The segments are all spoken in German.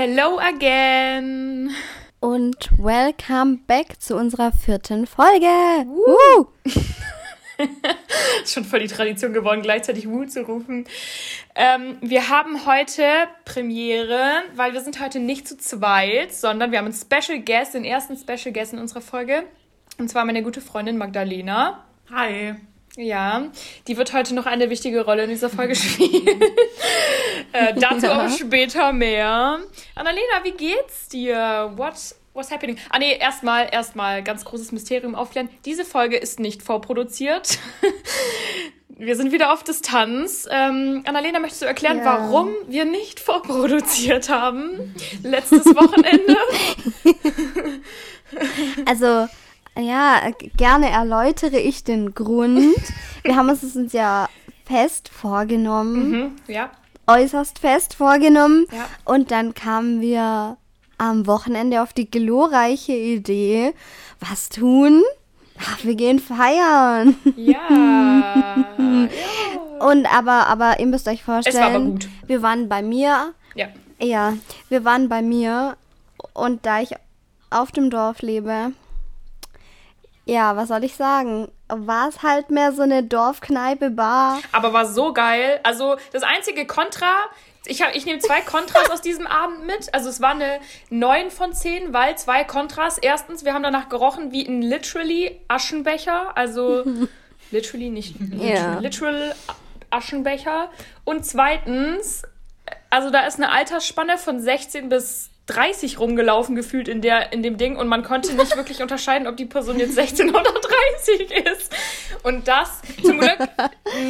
Hello again. Und welcome back zu unserer vierten Folge. Woo. ist schon voll die Tradition geworden, gleichzeitig Woo zu rufen. Ähm, wir haben heute Premiere, weil wir sind heute nicht zu zweit, sondern wir haben einen Special Guest, den ersten Special Guest in unserer Folge. Und zwar meine gute Freundin Magdalena. Hi. Ja, die wird heute noch eine wichtige Rolle in dieser Folge spielen. Äh, dazu ja. aber später mehr. Annalena, wie geht's dir? What, what's happening? Ah nee, erstmal, erstmal ganz großes Mysterium aufklären. Diese Folge ist nicht vorproduziert. wir sind wieder auf Distanz. Ähm, Annalena, möchtest du erklären, ja. warum wir nicht vorproduziert haben? Letztes Wochenende? also ja, gerne erläutere ich den Grund. Wir haben es uns ja fest vorgenommen. Mhm, ja. Äußerst fest vorgenommen. Ja. Und dann kamen wir am Wochenende auf die glorreiche Idee, was tun? Ach, wir gehen feiern. Ja. ja. Und aber, aber ihr müsst euch vorstellen, es war aber gut. wir waren bei mir. Ja. Ja, wir waren bei mir und da ich auf dem Dorf lebe, ja, was soll ich sagen? War es halt mehr so eine Dorfkneipe, Bar. Aber war so geil. Also das einzige Kontra, ich, ich nehme zwei Kontras aus diesem Abend mit. Also es war eine 9 von 10, weil zwei Kontras. Erstens, wir haben danach gerochen wie ein literally Aschenbecher. Also literally, nicht literally, yeah. literal Aschenbecher. Und zweitens, also da ist eine Altersspanne von 16 bis 30 rumgelaufen gefühlt in der in dem Ding und man konnte nicht wirklich unterscheiden, ob die Person jetzt 16 oder 30 ist. Und das zum Glück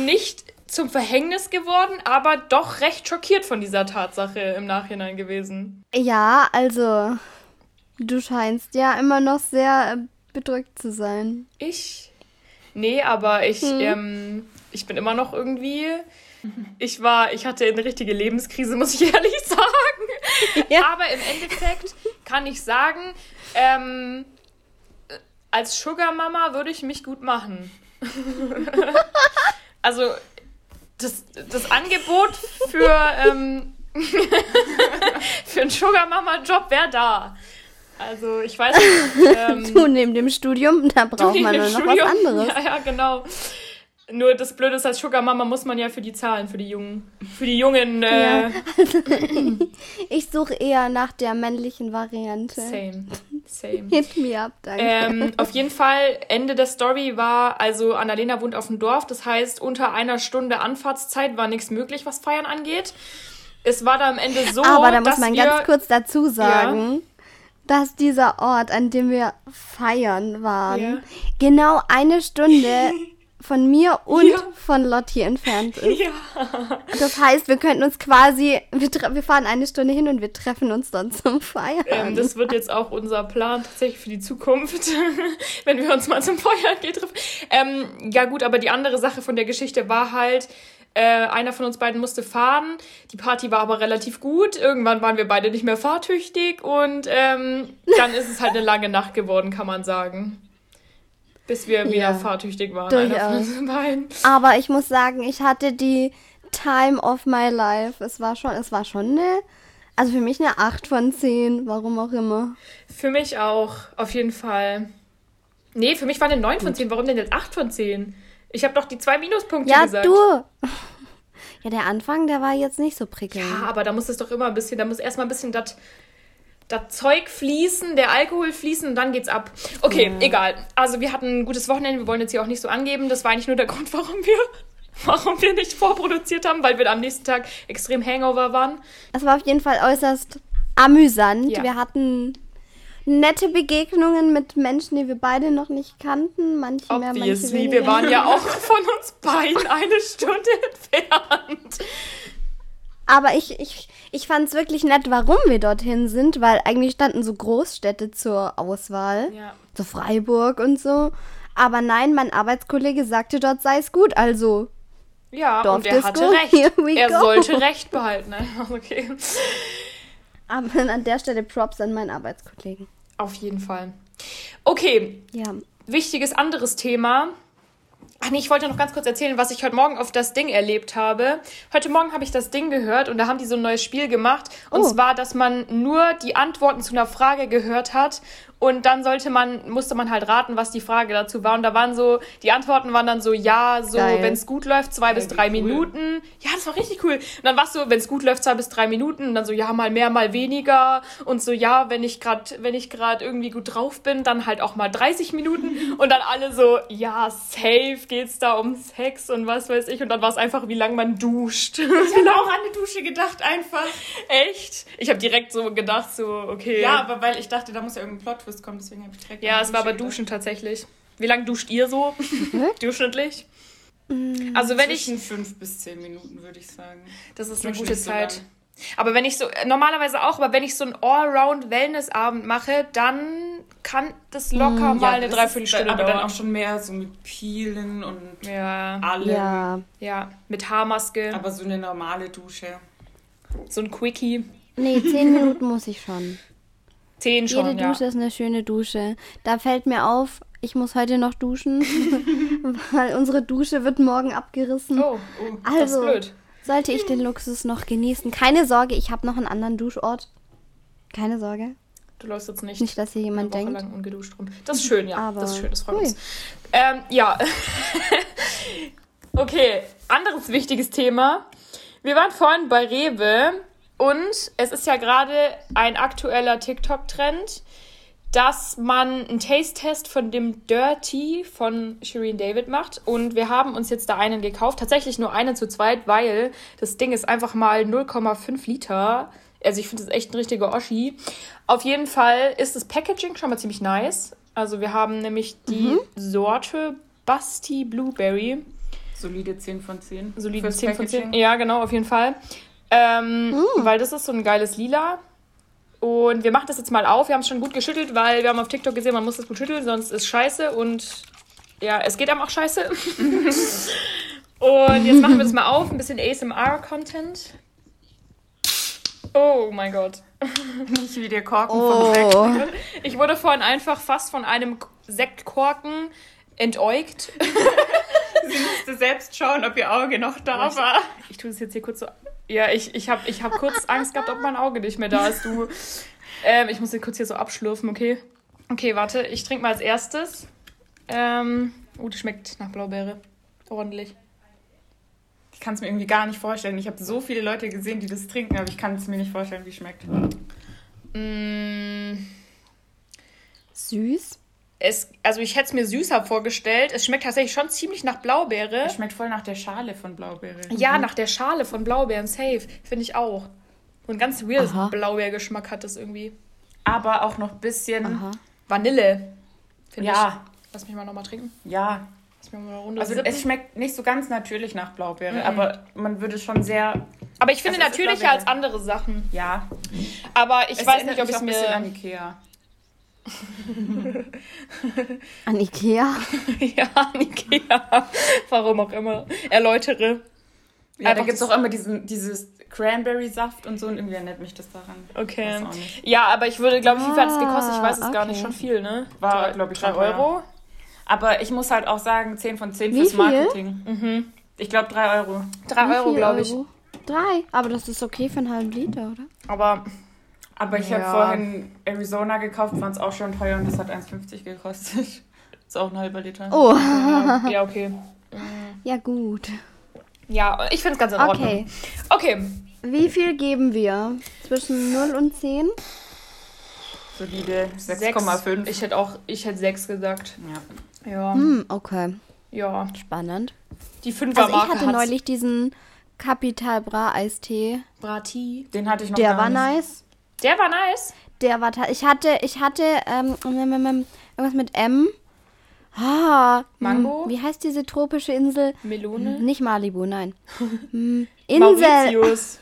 nicht zum Verhängnis geworden, aber doch recht schockiert von dieser Tatsache im Nachhinein gewesen. Ja, also du scheinst ja immer noch sehr äh, bedrückt zu sein. Ich? Nee, aber ich, hm. ähm, ich bin immer noch irgendwie ich war, ich hatte eine richtige Lebenskrise, muss ich ehrlich sagen. Ja. Aber im Endeffekt kann ich sagen, ähm, als Sugar Mama würde ich mich gut machen. also das, das Angebot für, ähm, für einen Sugar Mama Job wäre da. Also ich weiß nicht. Ähm, du neben dem Studium, da braucht man nur noch Studium, was anderes. Ja, ja, genau. Nur das Blöde ist, als Sugar Mama muss man ja für die Zahlen, für die Jungen, für die Jungen. Äh ja. ich suche eher nach der männlichen Variante. Same, same. Hit me up, danke. Ähm, auf jeden Fall, Ende der Story war, also Annalena wohnt auf dem Dorf, das heißt, unter einer Stunde Anfahrtszeit war nichts möglich, was Feiern angeht. Es war da am Ende so, Aber da muss man wir, ganz kurz dazu sagen, ja dass dieser Ort, an dem wir feiern waren, ja. genau eine Stunde von mir und ja. von Lotti entfernt ist. Ja. Das heißt, wir könnten uns quasi, wir, wir, fahren eine Stunde hin und wir treffen uns dann zum Feiern. Ähm, das wird jetzt auch unser Plan tatsächlich für die Zukunft, wenn wir uns mal zum Feiern gehen treffen. Ähm, ja gut, aber die andere Sache von der Geschichte war halt, äh, einer von uns beiden musste fahren. Die Party war aber relativ gut. Irgendwann waren wir beide nicht mehr fahrtüchtig und ähm, dann ist es halt eine lange Nacht geworden, kann man sagen bis wir wieder ja, fahrtüchtig waren. Durchaus. Aber ich muss sagen, ich hatte die Time of my life. Es war schon, es war schon eine, also für mich eine 8 von 10, warum auch immer. Für mich auch, auf jeden Fall. Nee, für mich war eine 9 von 10. Warum denn jetzt 8 von 10? Ich habe doch die zwei Minuspunkte ja, gesagt. Ja, du. Ja, der Anfang, der war jetzt nicht so prickelnd. Ja, aber da muss es doch immer ein bisschen, da muss erstmal ein bisschen das das Zeug fließen, der Alkohol fließen und dann geht's ab. Okay, ja. egal. Also wir hatten ein gutes Wochenende, wir wollen jetzt hier auch nicht so angeben. Das war eigentlich nur der Grund, warum wir, warum wir nicht vorproduziert haben, weil wir am nächsten Tag extrem Hangover waren. Es war auf jeden Fall äußerst amüsant. Ja. Wir hatten nette Begegnungen mit Menschen, die wir beide noch nicht kannten. Manche Obviously, mehr, manche weniger. wir waren ja auch von uns beiden eine Stunde entfernt. Aber ich, ich, ich fand es wirklich nett, warum wir dorthin sind, weil eigentlich standen so Großstädte zur Auswahl. Ja. So Freiburg und so. Aber nein, mein Arbeitskollege sagte, dort sei es gut, also. Ja, und er hatte recht. Er go. sollte recht behalten. Okay. Aber an der Stelle Props an meinen Arbeitskollegen. Auf jeden Fall. Okay. Ja. Wichtiges anderes Thema. Ach nee, ich wollte noch ganz kurz erzählen, was ich heute Morgen auf das Ding erlebt habe. Heute Morgen habe ich das Ding gehört und da haben die so ein neues Spiel gemacht. Und oh. zwar, dass man nur die Antworten zu einer Frage gehört hat und dann sollte man, musste man halt raten, was die Frage dazu war. Und da waren so, die Antworten waren dann so, ja, so, wenn es gut läuft, zwei ja, bis drei cool. Minuten. Ja, das war richtig cool. Und dann war es so, wenn es gut läuft, zwei bis drei Minuten. Und dann so, ja, mal mehr, mal weniger. Und so, ja, wenn ich gerade, wenn ich gerade irgendwie gut drauf bin, dann halt auch mal 30 Minuten. Und dann alle so, ja, safe geht's da um Sex und was weiß ich. Und dann war es einfach, wie lange man duscht. Ich habe auch an eine Dusche gedacht, einfach. Echt? Ich habe direkt so gedacht, so, okay. Ja, aber weil ich dachte, da muss ja irgendein Plot Twist kommen, deswegen habe ich direkt. Ja, es war aber Duschen tatsächlich. Wie lange duscht ihr so? Durchschnittlich? Mm, also wenn Zwischen ich. fünf bis zehn Minuten, würde ich sagen. Das ist eine gute Zeit. So aber wenn ich so, normalerweise auch, aber wenn ich so einen Allround-Wellness-Abend mache, dann kann das locker mm, mal ja, eine Dreiviertelstunde dauern. Aber dann auch schon mehr so mit Peelen und ja. allem. Ja. ja, mit Haarmaske. Aber so eine normale Dusche. So ein Quickie. Nee, zehn Minuten muss ich schon. Zehn schon, Jede Dusche ja. ist eine schöne Dusche. Da fällt mir auf, ich muss heute noch duschen, weil unsere Dusche wird morgen abgerissen. Oh, oh also, das ist blöd. Sollte ich den Luxus noch genießen. Keine Sorge, ich habe noch einen anderen Duschort. Keine Sorge. Du läufst jetzt nicht. Nicht, dass hier jemand denkt. lang ungeduscht rum. Das ist schön, ja. Aber das ist schön, das freut uns. Ähm, ja. okay, anderes wichtiges Thema. Wir waren vorhin bei Rewe und es ist ja gerade ein aktueller TikTok-Trend, dass man einen Taste-Test von dem Dirty von Shireen David macht. Und wir haben uns jetzt da einen gekauft. Tatsächlich nur einen zu zweit, weil das Ding ist einfach mal 0,5 Liter. Also ich finde das echt ein richtiger Oschi. Auf jeden Fall ist das Packaging schon mal ziemlich nice. Also wir haben nämlich die mhm. Sorte Basti Blueberry. Solide 10 von 10. Solide 10 von 10. Ja, genau, auf jeden Fall. Ähm, mm. Weil das ist so ein geiles Lila. Und wir machen das jetzt mal auf. Wir haben es schon gut geschüttelt, weil wir haben auf TikTok gesehen, man muss das gut schütteln, sonst ist scheiße. Und ja, es geht einem auch scheiße. und jetzt machen wir das mal auf. Ein bisschen ASMR-Content. Oh mein Gott. Nicht wie der Korken oh. vom Sekt. Ich wurde vorhin einfach fast von einem Sektkorken entäugt. Sie musste selbst schauen, ob ihr Auge noch da ich, war. Ich tue das jetzt hier kurz so ja, ich, ich habe ich hab kurz Angst gehabt, ob mein Auge nicht mehr da ist, du. Ähm, ich muss den kurz hier so abschlürfen, okay? Okay, warte, ich trinke mal als erstes. Ähm, oh, die schmeckt nach Blaubeere. Ordentlich. Ich kann es mir irgendwie gar nicht vorstellen. Ich habe so viele Leute gesehen, die das trinken, aber ich kann es mir nicht vorstellen, wie es schmeckt. Mm. Süß? Es, also ich hätte es mir süßer vorgestellt. Es schmeckt tatsächlich schon ziemlich nach Blaubeere. Es schmeckt voll nach der Schale von Blaubeere. Ja, mhm. nach der Schale von Blaubeeren, safe. Finde ich auch. Und ein ganz weird Blaubeergeschmack hat das irgendwie. Aber auch noch ein bisschen Aha. Vanille. Ja. Ich. Lass mich mal nochmal trinken. Ja. Lass mich mal eine Runde also sippen. es schmeckt nicht so ganz natürlich nach Blaubeere, mhm. aber man würde schon sehr... Aber ich finde natürlicher als andere Sachen. Ja. Aber ich es weiß nicht, ob ich es mir... An Ikea. An Ikea? ja, an Ikea. Warum auch immer. Erläutere. Ja, da gibt es auch immer diesen, dieses Cranberry-Saft und so und irgendwie erinnert mich das daran. Okay. Ja, aber ich würde, glaube ich, wie viel hat es gekostet? Ich weiß es okay. gar nicht. Schon viel, ne? War, glaube ich, 3 Euro. Aber ich muss halt auch sagen, 10 von 10 wie fürs Marketing. Mhm. Ich glaube 3 Euro. 3 Euro, glaube ich. Drei? Aber das ist okay für einen halben Liter, oder? Aber aber ich ja. habe vorhin Arizona gekauft, fand es auch schon teuer und das hat 1,50 gekostet. ist auch ein halber Liter. Oh. Ja, okay. Ja, gut. Ja, ich finde es ganz in Ordnung. Okay. Okay. Wie viel geben wir? Zwischen 0 und 10? Solide 6,5. Ich hätte auch, ich hätte 6 gesagt. Ja. Ja. Hm, okay. Ja. Spannend. Die 5er also ich hatte neulich diesen Capital Bra Eistee. Brati. Den hatte ich noch Der war nice. Der war nice. Der war Ich hatte, ich hatte ähm, irgendwas mit M. Ah, Mango? Wie heißt diese tropische Insel? Melone? Nicht Malibu, nein. Insel. Mauritius.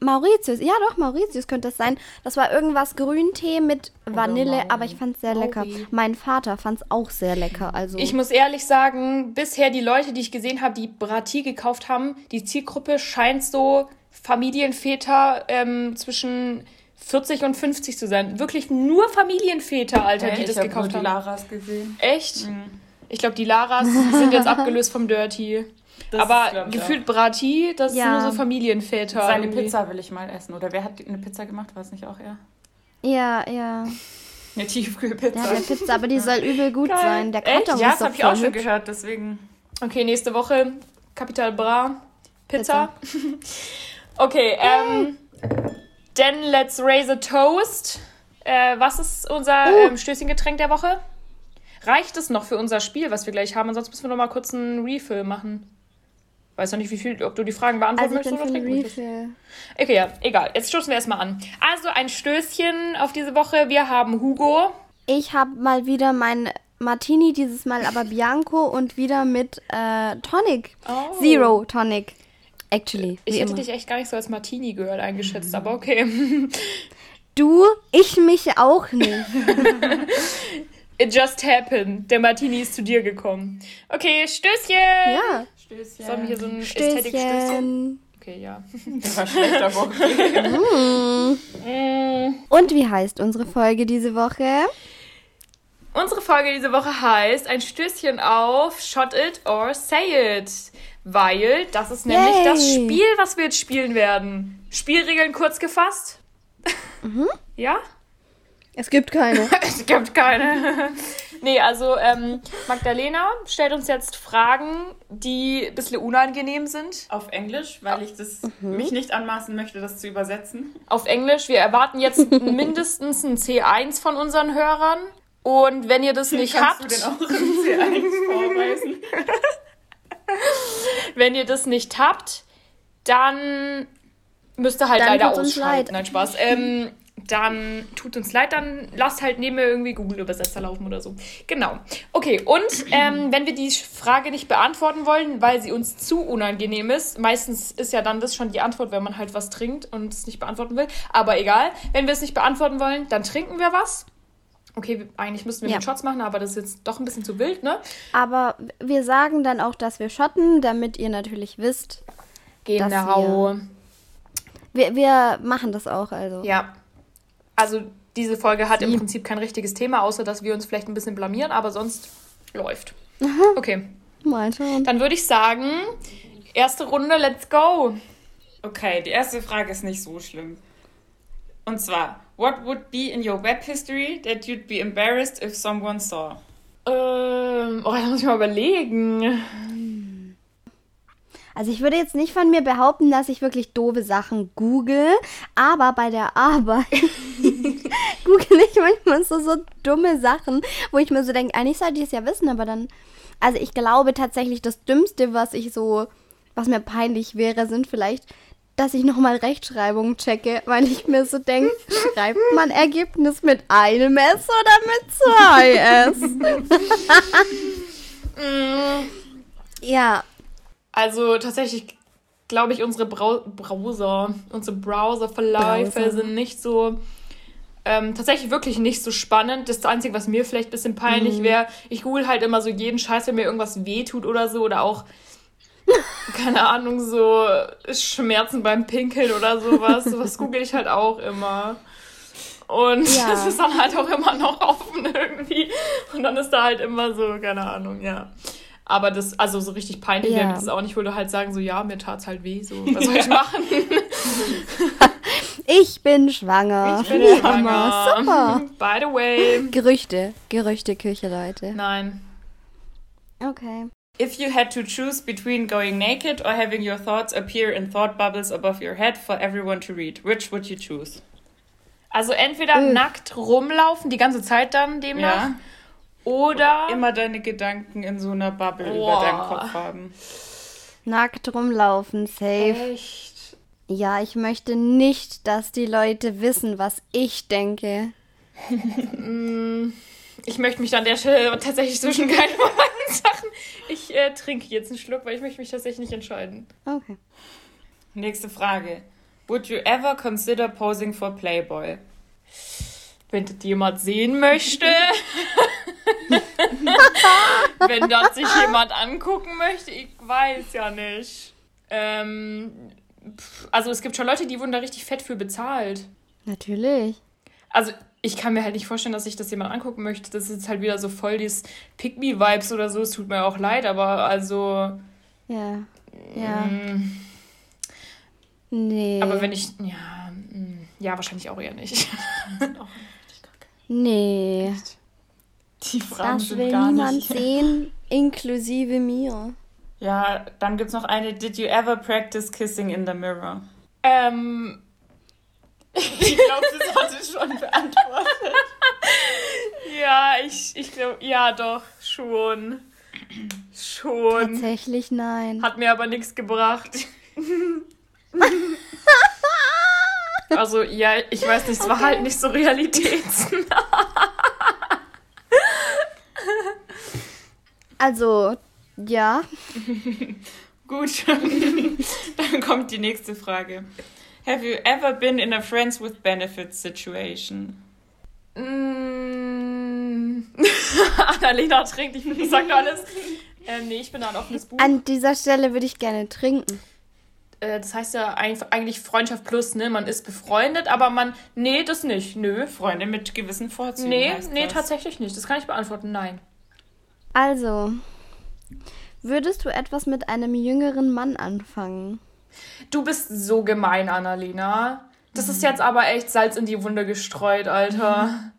Mauritius, ja doch, Mauritius könnte es sein. Das war irgendwas Grüntee mit Vanille, aber ich fand es sehr lecker. Mein Vater fand es auch sehr lecker. Also ich muss ehrlich sagen, bisher die Leute, die ich gesehen habe, die Brati gekauft haben, die Zielgruppe scheint so Familienväter ähm, zwischen 40 und 50 zu sein. Wirklich nur Familienväter, Alter, ja, die das gekauft haben. Ich habe Laras gesehen. Echt? Mhm. Ich glaube, die Laras sind jetzt abgelöst vom Dirty. Das Aber gefühlt Brati, das ja. sind nur so Familienväter. Seine irgendwie. Pizza will ich mal essen. Oder wer hat eine Pizza gemacht? War es nicht auch er? Ja, ja. Eine Tiefkühlpizza. Ja, eine Pizza, aber die soll übel gut Geil. sein. Der Karton Ja, das habe ich auch schon gehört, deswegen. Okay, nächste Woche Capital Bra Pizza. Pizza. okay, ähm, then let's raise a toast. Äh, was ist unser uh. ähm, Stößchengetränk der Woche? Reicht es noch für unser Spiel, was wir gleich haben? Ansonsten müssen wir noch mal kurz einen Refill machen. Weiß noch nicht, wie viel, ob du die Fragen beantworten also möchtest oder trinken möchtest. Okay, ja, egal. Jetzt stoßen wir erstmal an. Also ein Stößchen auf diese Woche. Wir haben Hugo. Ich habe mal wieder mein Martini, dieses Mal aber Bianco und wieder mit äh, Tonic. Oh. Zero Tonic. Actually. Ich hätte immer. dich echt gar nicht so als Martini gehört eingeschätzt, mhm. aber okay. Du, ich mich auch nicht. It just happened. Der Martini ist zu dir gekommen. Okay, Stößchen. Ja. Stößchen. Sollen wir hier so ein Ästhetik-Stößchen? Okay, ja. Das war schlecht, aber okay. Mm. Und wie heißt unsere Folge diese Woche? Unsere Folge diese Woche heißt ein Stößchen auf Shot It or Say It. Weil das ist nämlich Yay. das Spiel, was wir jetzt spielen werden. Spielregeln kurz gefasst. Mhm. Ja? Es gibt keine. es gibt keine. nee, also ähm, Magdalena stellt uns jetzt Fragen, die ein bisschen unangenehm sind. Auf Englisch, weil ich das mhm. mich nicht anmaßen möchte, das zu übersetzen. Auf Englisch. Wir erwarten jetzt mindestens ein C1 von unseren Hörern. Und wenn ihr das nicht Kannst habt. Du denn auch ein C1 vorweisen? wenn ihr das nicht habt, dann müsst ihr halt dann leider ausschalten. Nein, Spaß. Ähm, dann tut uns leid, dann lasst halt neben mir irgendwie Google-Übersetzer laufen oder so. Genau. Okay, und ähm, wenn wir die Frage nicht beantworten wollen, weil sie uns zu unangenehm ist, meistens ist ja dann das schon die Antwort, wenn man halt was trinkt und es nicht beantworten will. Aber egal, wenn wir es nicht beantworten wollen, dann trinken wir was. Okay, eigentlich müssten wir ja. mit Shots machen, aber das ist jetzt doch ein bisschen zu wild, ne? Aber wir sagen dann auch, dass wir schotten, damit ihr natürlich wisst. Genau. Wir, wir machen das auch, also. Ja. Also diese Folge hat Sie. im Prinzip kein richtiges Thema, außer dass wir uns vielleicht ein bisschen blamieren, aber sonst läuft. Okay. Mal schauen. Dann würde ich sagen, erste Runde, let's go. Okay, die erste Frage ist nicht so schlimm. Und zwar, what would be in your web history that you'd be embarrassed if someone saw? Ähm, oh, da muss ich mal überlegen. Also ich würde jetzt nicht von mir behaupten, dass ich wirklich doofe Sachen google, aber bei der Arbeit google ich manchmal so, so dumme Sachen, wo ich mir so denke, eigentlich sollte ich es ja wissen, aber dann, also ich glaube tatsächlich, das Dümmste, was ich so, was mir peinlich wäre, sind vielleicht dass ich nochmal Rechtschreibung checke, weil ich mir so denke, schreibt man Ergebnis mit einem S oder mit zwei S? ja, also tatsächlich glaube ich, unsere Brau Browser, unsere Browser-Verläufe sind nicht so. Ähm, tatsächlich wirklich nicht so spannend. Das Einzige, was mir vielleicht ein bisschen peinlich mhm. wäre, ich google halt immer so jeden Scheiß, wenn mir irgendwas wehtut oder so. Oder auch, keine Ahnung, so Schmerzen beim Pinkeln oder sowas. Sowas google ich halt auch immer. Und ja. das ist dann halt auch immer noch offen irgendwie. Und dann ist da halt immer so, keine Ahnung, ja. Aber das, also so richtig peinlich ja. wäre das auch nicht, würde halt sagen, so, ja, mir tat's halt weh, so, was soll ich machen? ich bin schwanger. Ich bin schwanger. Super. By the way. Gerüchte, Gerüchte, Küche, Leute. Nein. Okay. If you had to choose between going naked or having your thoughts appear in thought bubbles above your head for everyone to read, which would you choose? Also entweder Öh. nackt rumlaufen, die ganze Zeit dann demnach. Ja oder immer deine Gedanken in so einer Bubble Boah. über deinem Kopf haben. Nackt rumlaufen, safe. Echt? Ja, ich möchte nicht, dass die Leute wissen, was ich denke. Mm, ich möchte mich an der Stelle tatsächlich zwischen keinen beiden Sachen. Ich äh, trinke jetzt einen Schluck, weil ich möchte mich tatsächlich nicht entscheiden. Okay. Nächste Frage. Would you ever consider posing for Playboy? Wenn das jemand sehen möchte. Wenn das sich jemand angucken möchte, ich weiß ja nicht. Ähm, also es gibt schon Leute, die wurden da richtig fett für bezahlt. Natürlich. Also, ich kann mir halt nicht vorstellen, dass sich das jemand angucken möchte. Das ist jetzt halt wieder so voll dieses Pick-Me-Vibes oder so. Es tut mir auch leid, aber also. Ja. Ja. Mm, nee. Aber wenn ich. Ja, mm, ja, wahrscheinlich auch eher nicht. nee. Die Fragen das sind will gar niemand nicht. sehen, inklusive mir. Ja, dann gibt's noch eine. Did you ever practice kissing in the mirror? Ähm, ich glaube, das hat sie schon beantwortet. ja, ich, ich glaube, ja, doch, schon. Schon. Tatsächlich nein. Hat mir aber nichts gebracht. also, ja, ich weiß nicht, es war halt nicht so realitätsnah. also, ja. Gut, dann kommt die nächste Frage. Have you ever been in a friends with benefits situation? Mm. Annalena trinkt, ich bin sagt alles. Ähm, nee, ich bin da ein offenes Buch. An dieser Stelle würde ich gerne trinken. Äh, das heißt ja eigentlich Freundschaft plus, ne? Man ist befreundet, aber man. Nee, das nicht. Nö. Freunde mit gewissen Vorzügen. Nee, nee, das. tatsächlich nicht. Das kann ich beantworten. Nein. Also, würdest du etwas mit einem jüngeren Mann anfangen? Du bist so gemein, Annalena. Das ist jetzt aber echt Salz in die Wunde gestreut, Alter.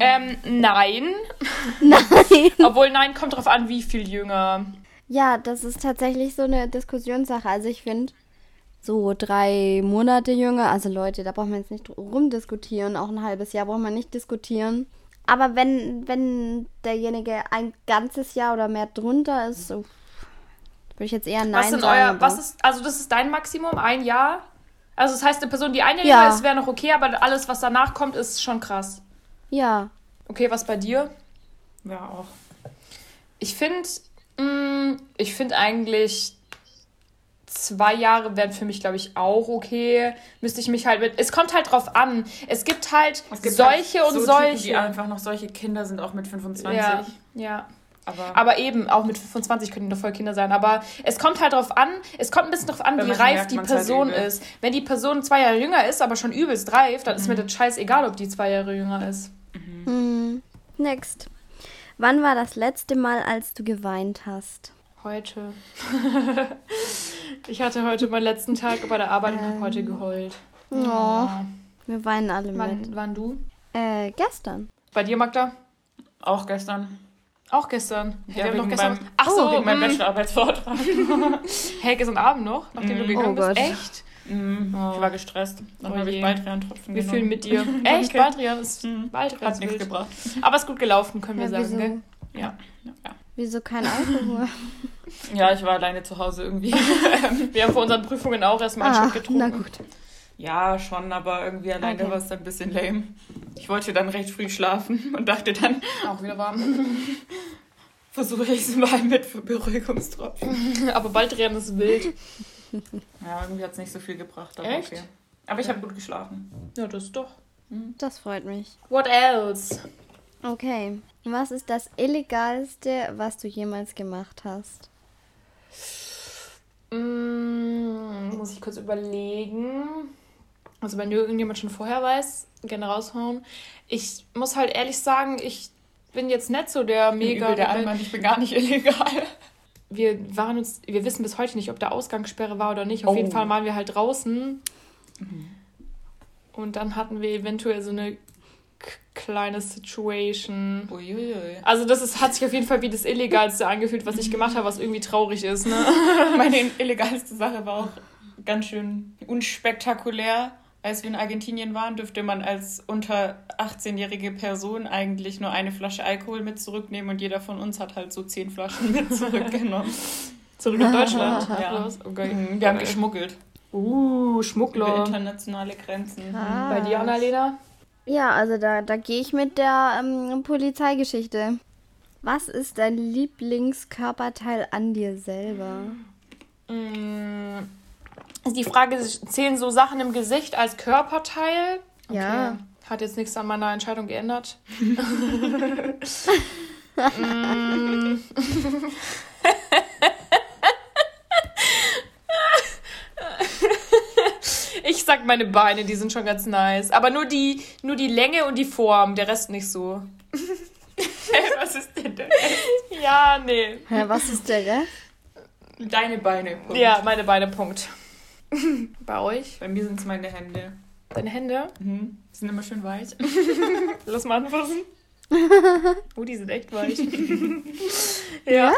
Ähm, nein. Nein. Obwohl, nein, kommt drauf an, wie viel jünger. Ja, das ist tatsächlich so eine Diskussionssache. Also ich finde, so drei Monate jünger, also Leute, da braucht man jetzt nicht rumdiskutieren. Auch ein halbes Jahr braucht man nicht diskutieren. Aber wenn, wenn derjenige ein ganzes Jahr oder mehr drunter ist, so würde ich jetzt eher Nein was sagen. Euer, was ist, also das ist dein Maximum, ein Jahr? Also das heißt, eine Person, die ein Jahr ja. ist, wäre noch okay, aber alles, was danach kommt, ist schon krass. Ja. Okay, was bei dir? Ja, auch. Ich finde, mm, ich finde eigentlich zwei Jahre wären für mich, glaube ich, auch okay. Müsste ich mich halt mit. Es kommt halt drauf an. Es gibt halt es gibt solche halt und so solche. Typen, die einfach noch solche Kinder sind, auch mit 25. Ja, ja. Aber, aber, eben, auch mit 25 könnten doch voll Kinder sein. Aber es kommt halt darauf an, es kommt ein bisschen darauf an, wie reif die halt Person halt ist. Wenn die Person zwei Jahre jünger ist, aber schon übelst reif, dann mhm. ist mir mhm. das scheißegal, ob die zwei Jahre jünger ist. Mhm. Mhm. Next. Wann war das letzte Mal, als du geweint hast? Heute. ich hatte heute meinen letzten Tag bei der Arbeit ähm. und habe heute geheult. Oh. Ja. Wir weinen alle wann, mit. Wann du? Äh, gestern. Bei dir, Magda? Auch gestern. Auch gestern. Ja, wir haben gestern. Beim, Ach so, wegen meinem mm. Bachelorarbeitsvortrag. hey, gestern Abend noch, nachdem mm. du gegangen oh bist. Echt? Mm. Oh. Ich war gestresst. Dann oh habe ich Baldrian-Tropfen Wir fühlen mit dir. Echt? Baldrian ist mm. Baldrian Hat nichts gebracht. Aber es ist gut gelaufen, können wir ja, sagen, gell? Ja. ja. Wieso kein Alkohol? ja, ich war alleine zu Hause irgendwie. wir haben vor unseren Prüfungen auch erstmal einen ah, Schluck getrunken. Na gut. Ja, schon, aber irgendwie alleine okay. war es ein bisschen lame. Ich wollte dann recht früh schlafen und dachte dann. Auch wieder warm. Versuche ich es mal mit Beruhigungstropfen. aber bald rennen ist wild. Ja, irgendwie hat es nicht so viel gebracht. Aber Echt? Okay. Aber ich habe gut geschlafen. Ja, das doch. Mhm. Das freut mich. What else? Okay. Was ist das Illegalste, was du jemals gemacht hast? Mm, muss ich kurz überlegen. Also wenn irgendjemand schon vorher weiß, gerne raushauen. Ich muss halt ehrlich sagen, ich bin jetzt nicht so der mega. Ich bin, der Allmann, ich bin gar nicht illegal. Wir waren uns, wir wissen bis heute nicht, ob da Ausgangssperre war oder nicht. Auf oh. jeden Fall waren wir halt draußen. Mhm. Und dann hatten wir eventuell so eine kleine Situation. Uiuiui. Also das ist, hat sich auf jeden Fall wie das Illegalste angefühlt, was ich gemacht habe, was irgendwie traurig ist. Ne? Meine illegalste Sache war auch ganz schön unspektakulär. Als wir in Argentinien waren, dürfte man als unter 18-jährige Person eigentlich nur eine Flasche Alkohol mit zurücknehmen und jeder von uns hat halt so zehn Flaschen mit zurückgenommen. Zurück nach Deutschland? ja. Okay. Mhm, wir haben geschmuggelt. Uh, Schmuggler. Über internationale Grenzen. Ah. Bei dir, Annalena? Ja, also da, da gehe ich mit der ähm, Polizeigeschichte. Was ist dein Lieblingskörperteil an dir selber? Mmh ist die Frage, zählen so Sachen im Gesicht als Körperteil? Okay. Ja. Hat jetzt nichts an meiner Entscheidung geändert. Ich sag meine Beine, die sind schon ganz nice. Aber nur die, nur die Länge und die Form, der Rest nicht so. was ist denn der Rest? Ja, nee. Hä, was ist der Rest? Deine Beine, Punkt. Ja, meine Beine, Punkt. Bei euch? Bei mir sind es meine Hände. Deine Hände? Mhm. Die sind immer schön weich. Lass mal anfassen. Oh, die sind echt weich. ja.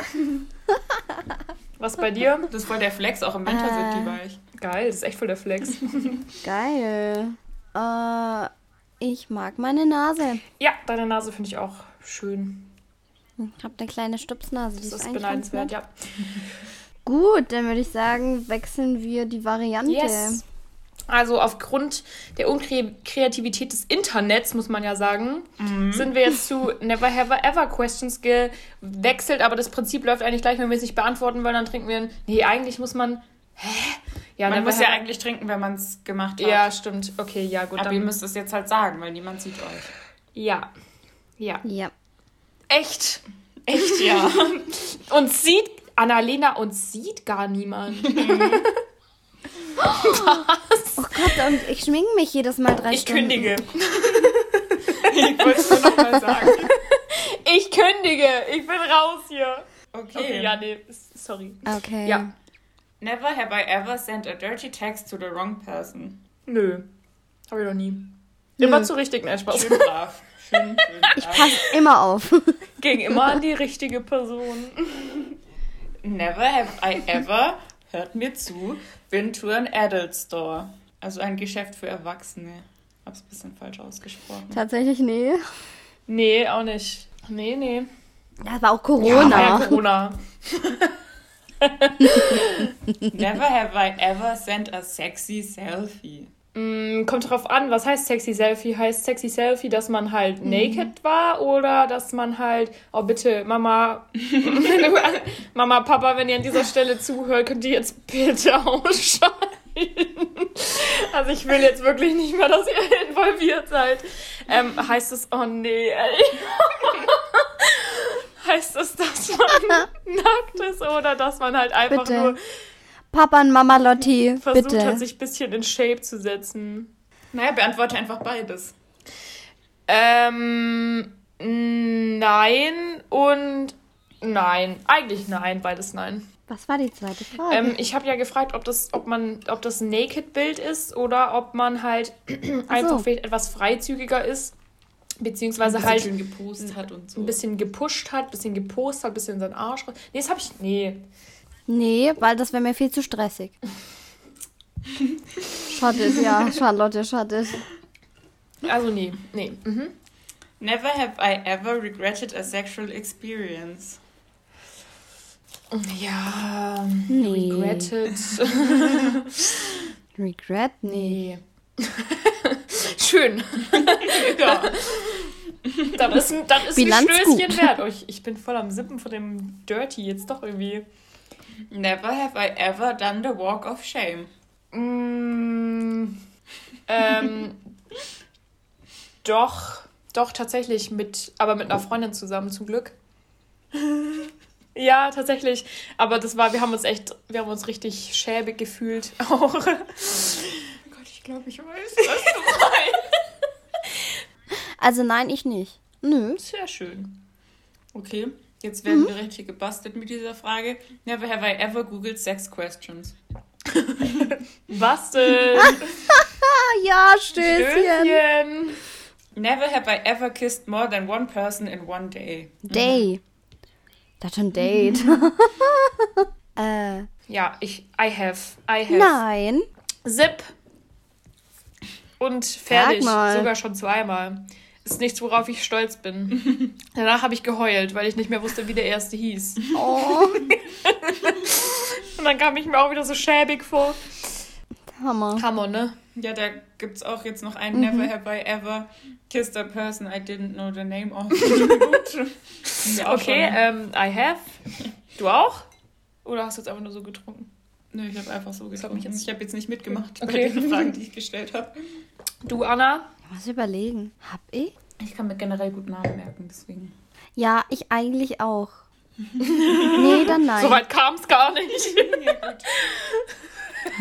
Was bei dir? Das ist voll der Flex, auch im Winter äh, sind die äh. weich. Geil, das ist echt voll der Flex. Geil. Äh, ich mag meine Nase. Ja, deine Nase finde ich auch schön. Ich habe eine kleine Stupsnase. Das ist beneidenswert, ja. Gut, dann würde ich sagen, wechseln wir die Variante. Yes. Also aufgrund der Unkreativität des Internets, muss man ja sagen, mhm. sind wir jetzt zu Never Have Ever Questions gewechselt. Aber das Prinzip läuft eigentlich gleich, wenn wir es nicht beantworten wollen, dann trinken wir ein. Nee, eigentlich muss man. Hä? Ja, man muss ja eigentlich trinken, wenn man es gemacht hat. Ja, stimmt. Okay, ja, gut. Aber ihr müsst es jetzt halt sagen, weil niemand sieht euch. Ja. Ja. Ja. Echt? Echt, ja. und sieht Annalena und sieht gar niemand. Was? Oh Gott, und ich schminke mich jedes Mal drei ich Stunden. Ich kündige. ich wollte es nur nochmal sagen. Ich kündige. Ich bin raus hier. Okay. okay. Ja, nee, sorry. Okay. Ja. Never have I ever sent a dirty text to the wrong person. Nö. Hab ich noch nie. Immer zu richtig, ne, Spaß. Schön brav. Schön, schön brav. Ich passe immer auf. Ging immer an die richtige Person. Never have I ever, hört mir zu, been to an adult store. Also ein Geschäft für Erwachsene. Hab's ein bisschen falsch ausgesprochen. Tatsächlich nee. Nee, auch nicht. Nee, nee. Das war auch Corona. Ja, ja Corona. Never have I ever sent a sexy selfie. Mm, kommt drauf an, was heißt sexy Selfie? Heißt sexy Selfie, dass man halt mhm. naked war oder dass man halt, oh bitte, Mama, Mama, Papa, wenn ihr an dieser Stelle zuhört, könnt ihr jetzt bitte ausschalten. Also ich will jetzt wirklich nicht mehr, dass ihr involviert seid. Ähm, heißt es, oh nee, ey. heißt es, dass man nackt ist oder dass man halt einfach bitte. nur Papa und Mama Lotti, versucht bitte. hat, sich ein bisschen in Shape zu setzen. Naja, beantworte einfach beides. Ähm, nein und nein. Eigentlich nein, beides nein. Was war die zweite Frage? Ähm, ich habe ja gefragt, ob das, ob man, ob das ein Naked-Bild ist oder ob man halt einfach so. etwas freizügiger ist. Beziehungsweise halt gepostet hat und so. ein bisschen gepusht hat, ein bisschen gepostet hat, ein bisschen in seinen Arsch. Nee, das habe ich. Nee. Nee, weil das wäre mir viel zu stressig. Schade, ja, Charlotte, schade. Also nee, nee. Mhm. Never have I ever regretted a sexual experience. Ja, nee. regretted. Regret? Nee. Schön. ja. Das ist ein, das ist ein Stößchen wert. Oh, ich, ich bin voll am Sippen von dem Dirty jetzt doch irgendwie. Never have I ever done the walk of shame. Mm, ähm, doch, doch tatsächlich mit, aber mit einer Freundin zusammen zum Glück. ja, tatsächlich. Aber das war, wir haben uns echt, wir haben uns richtig schäbig gefühlt auch. Oh Gott, ich glaube, ich weiß, was du meinst. Also nein, ich nicht. Nö. Sehr schön. Okay. Jetzt werden mhm. wir richtig gebastelt mit dieser Frage. Never have I ever googled sex questions. Was denn? ja, Stößchen. Stößchen. Never have I ever kissed more than one person in one day. Day. Mhm. Das ist ein Date. äh. Ja, ich, I have, I have. Nein. Zip. Und fertig. Sogar schon zweimal ist nichts, worauf ich stolz bin. Danach habe ich geheult, weil ich nicht mehr wusste, wie der erste hieß. Oh. Und dann kam ich mir auch wieder so schäbig vor. Hammer. Hammer, ne? Ja, da gibt es auch jetzt noch einen mhm. Never have I ever kissed a person I didn't know the name of. okay, ähm, I have. Du auch? Oder hast du jetzt einfach nur so getrunken? Nö, ich habe einfach so getrunken. Ich habe jetzt nicht mitgemacht okay. bei den Fragen, die ich gestellt habe. Du, Anna? Was überlegen. Hab ich? Ich kann mir generell gut Namen merken, deswegen. Ja, ich eigentlich auch. nee, dann nein. Soweit kam es gar nicht. ja,